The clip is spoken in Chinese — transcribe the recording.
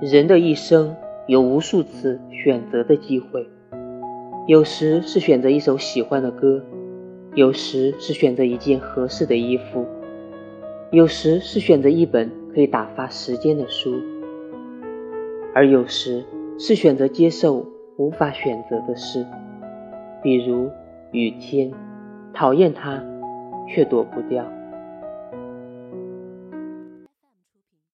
人的一生有无数次选择的机会，有时是选择一首喜欢的歌，有时是选择一件合适的衣服。有时是选择一本可以打发时间的书。而有时是选择接受无法选择的事，比如雨天，讨厌它却躲不掉。